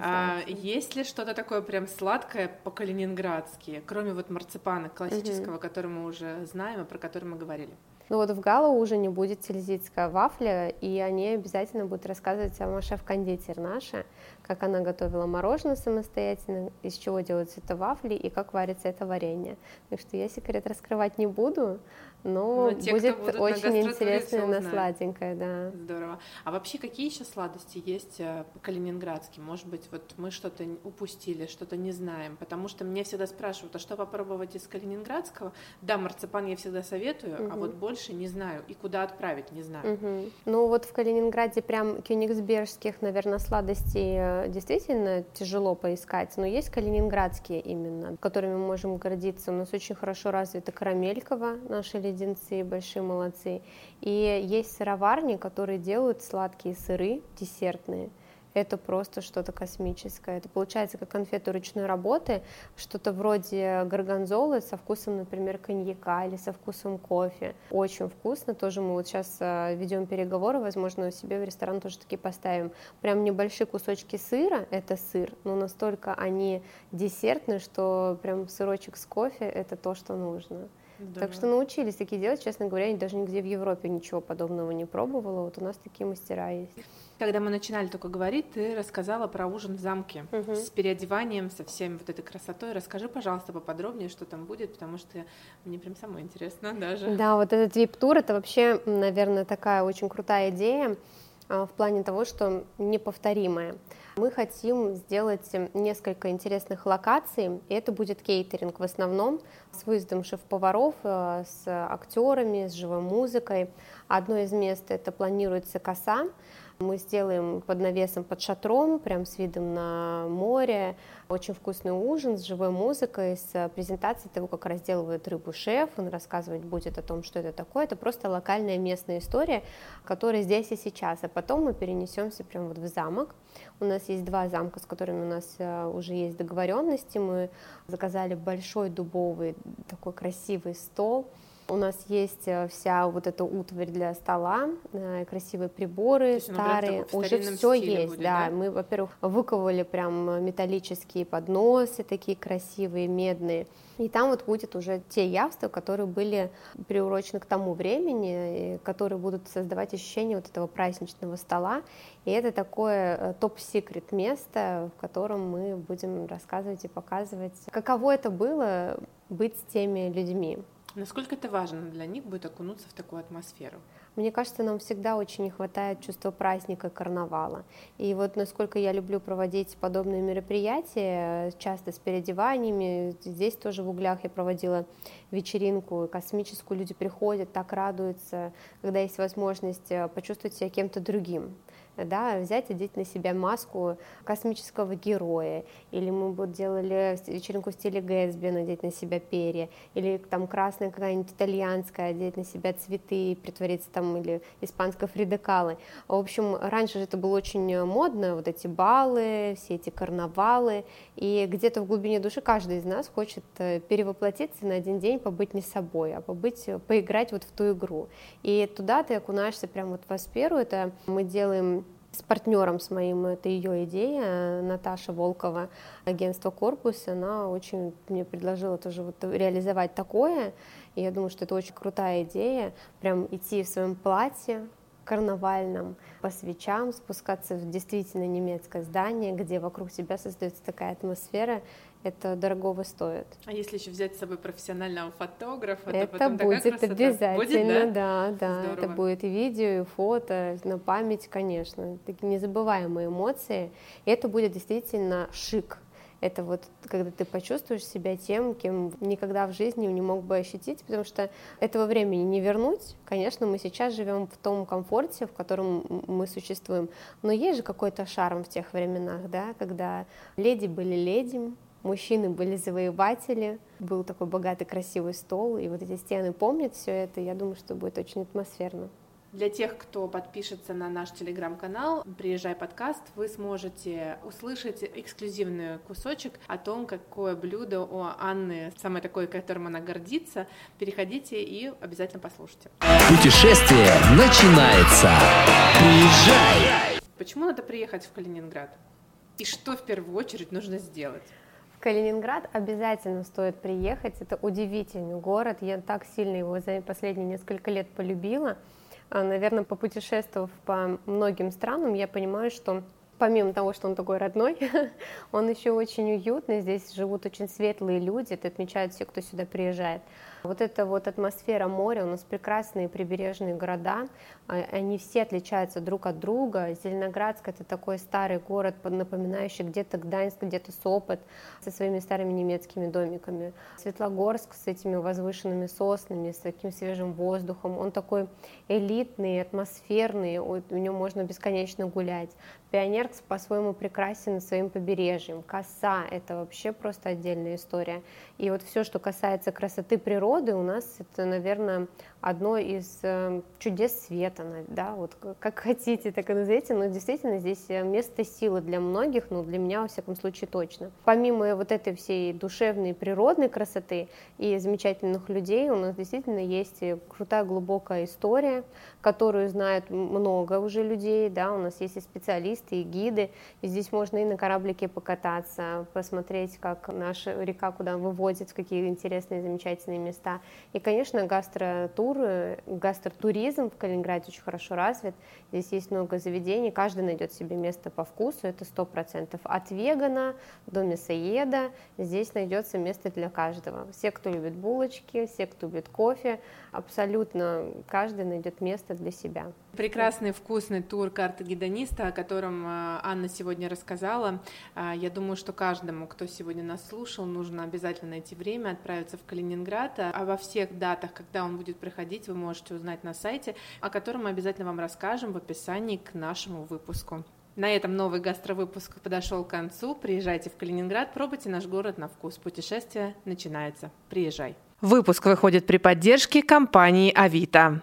А, есть ли что-то такое прям сладкое по-калининградски, кроме вот марципана классического, угу. который мы уже знаем и про который мы говорили? Ну вот в гала-ужине будет тильзитская вафля, и они обязательно будут рассказывать сама шеф-кондитер наша, как она готовила мороженое самостоятельно, из чего делаются это вафли и как варится это варенье. Так что я секрет раскрывать не буду, но, но те, будет очень интересно на сладенькое, да. Здорово. А вообще какие еще сладости есть э, по калининградски? Может быть, вот мы что-то упустили, что-то не знаем, потому что мне всегда спрашивают, а что попробовать из калининградского? Да, марципан я всегда советую, угу. а вот больше не знаю и куда отправить не знаю. Угу. Ну вот в Калининграде прям кёнигсбергских, наверное, сладостей э, действительно тяжело поискать, но есть калининградские именно, которыми мы можем гордиться. У нас очень хорошо развита карамелькова, наша леденцы, большие молодцы. И есть сыроварни, которые делают сладкие сыры, десертные. это просто что-то космическое. Это получается как конфеты ручной работы, что-то вроде горгонзолы со вкусом, например, коньяка или со вкусом кофе. Очень вкусно. Тоже мы вот сейчас э, ведем переговоры, возможно, себе в ресторан тоже такие поставим. Прям небольшие кусочки сыра, это сыр, но настолько они десертные, что прям сырочек с кофе это то, что нужно. Да. Так что научились такие делать, честно говоря, я даже нигде в Европе ничего подобного не пробовала. Вот у нас такие мастера есть. Когда мы начинали только говорить, ты рассказала про ужин в замке угу. с переодеванием, со всем вот этой красотой. Расскажи, пожалуйста, поподробнее, что там будет, потому что мне прям самое интересно даже. Да, вот этот вип-тур, это вообще, наверное, такая очень крутая идея в плане того, что неповторимая. Мы хотим сделать несколько интересных локаций, и это будет кейтеринг в основном, с выездом шеф-поваров, э, с актерами, с живой музыкой. Одно из мест это планируется коса, мы сделаем под навесом, под шатром, прям с видом на море. Очень вкусный ужин с живой музыкой, с презентацией того, как разделывает рыбу шеф. Он рассказывать будет о том, что это такое. Это просто локальная местная история, которая здесь и сейчас. А потом мы перенесемся прям вот в замок. У нас есть два замка, с которыми у нас э, уже есть договоренности. Мы заказали большой дубовый такой красивый стол у нас есть э, вся вот эта утварь для стола, э, красивые приборы старые, уже все есть, будет, да. да. Мы, во-первых, выковывали прям металлические подносы такие красивые, медные. И там вот будет уже те явства, которые были приурочены к тому времени, которые будут создавать ощущение вот этого праздничного стола. И это такое э, топ-секрет место, в котором мы будем рассказывать и показывать, каково это было быть с теми людьми. Насколько это важно для них будет окунуться в такую атмосферу? Мне кажется, нам всегда очень не хватает чувства праздника, карнавала. И вот насколько я люблю проводить подобные мероприятия, часто с переодеваниями, здесь тоже в углях я проводила вечеринку космическую, люди приходят, так радуются, когда есть возможность э, почувствовать себя кем-то другим да, взять, одеть на себя маску космического героя, или мы бы делали вечеринку в стиле Гэтсби, надеть на себя перья, или там красная какая-нибудь итальянская, одеть на себя цветы, притвориться там, или испанская Фрида Калы. В общем, раньше же это было очень модно, вот эти баллы, все эти карнавалы, и где-то в глубине души каждый из нас хочет э, перевоплотиться на один день, побыть не собой, а побыть, поиграть вот в ту игру. И туда ты окунаешься прямо вот в асперу, это мы делаем с партнером с моим, это ее идея, Наташа Волкова, агентство «Корпус», она очень мне предложила тоже вот реализовать такое, и я думаю, что это очень крутая идея, прям идти в своем платье, карнавальном, по свечам, спускаться в действительно немецкое здание, где вокруг тебя создается такая атмосфера, это дорогого стоит. А если еще взять с собой профессионального фотографа, это то потом будет обязательно, будет, да, да, да. Здорово. это будет и видео, и фото, на память, конечно, такие незабываемые эмоции, и это будет действительно шик. Это вот когда ты почувствуешь себя тем, кем никогда в жизни не мог бы ощутить, потому что этого времени не вернуть. Конечно, мы сейчас живем в том комфорте, в котором мы существуем, но есть же какой-то шарм в тех временах, да, когда леди были леди, мужчины были завоеватели, был такой богатый красивый стол, и вот эти стены помнят все это, я думаю, что будет очень атмосферно. Для тех, кто подпишется на наш телеграм-канал «Приезжай подкаст», вы сможете услышать эксклюзивный кусочек о том, какое блюдо у Анны, самое такое, которым она гордится. Переходите и обязательно послушайте. Путешествие начинается. Приезжай! Почему надо приехать в Калининград? И что в первую очередь нужно сделать? Калининград обязательно стоит приехать. Это удивительный город. Я так сильно его за последние несколько лет полюбила. А, Наверное, попутешествовав по многим странам, я понимаю, что помимо того, что он такой родной, он еще очень уютный. Здесь живут очень светлые люди. Это отмечают все, кто сюда приезжает. Вот эта вот атмосфера моря, у нас прекрасные прибережные города, а, они все отличаются друг от друга. Зеленоградск это такой старый город, напоминающий где-то Гданьск, где-то Сопот, со своими старыми немецкими домиками. Светлогорск с этими возвышенными соснами, с таким свежим воздухом, он такой элитный, атмосферный, у нем можно бесконечно гулять. Пионерск по-своему прекрасен своим побережьем. Коса – это вообще просто отдельная история. И вот все, что касается красоты природы, у нас это, наверное, одно из э, чудес света, да, вот как хотите, так и назовите, но действительно здесь э, место силы для многих, ну, для меня, во всяком случае, точно. Помимо вот этой всей душевной, природной красоты и замечательных людей, у нас действительно есть крутая, глубокая история, которую знают много уже людей, да, у нас есть и специалисты, и гиды, и здесь можно и на кораблике покататься, посмотреть, как наша река куда выводит, в какие интересные, замечательные места. И, конечно, гастротур, гастротуризм в Калининграде очень хорошо развит, здесь есть много заведений, каждый найдет себе место по вкусу, это сто процентов. От вегана до мясоеда здесь найдется место для каждого. Все, кто любит булочки, все, кто любит кофе, абсолютно каждый найдет место для себя. Прекрасный вкусный тур карты гедониста, о котором э, Анна сегодня рассказала. Э, я думаю, что каждому, кто сегодня нас слушал, нужно обязательно найти время отправиться в Калининград. А во всех датах, когда он будет проходить, вы можете узнать на сайте, о котором мы обязательно вам расскажем в описании к нашему выпуску. На этом новый гастровыпуск подошел к концу. Приезжайте в Калининград, пробуйте наш город на вкус. Путешествие начинается. Приезжай. Выпуск выходит при поддержке компании «Авито».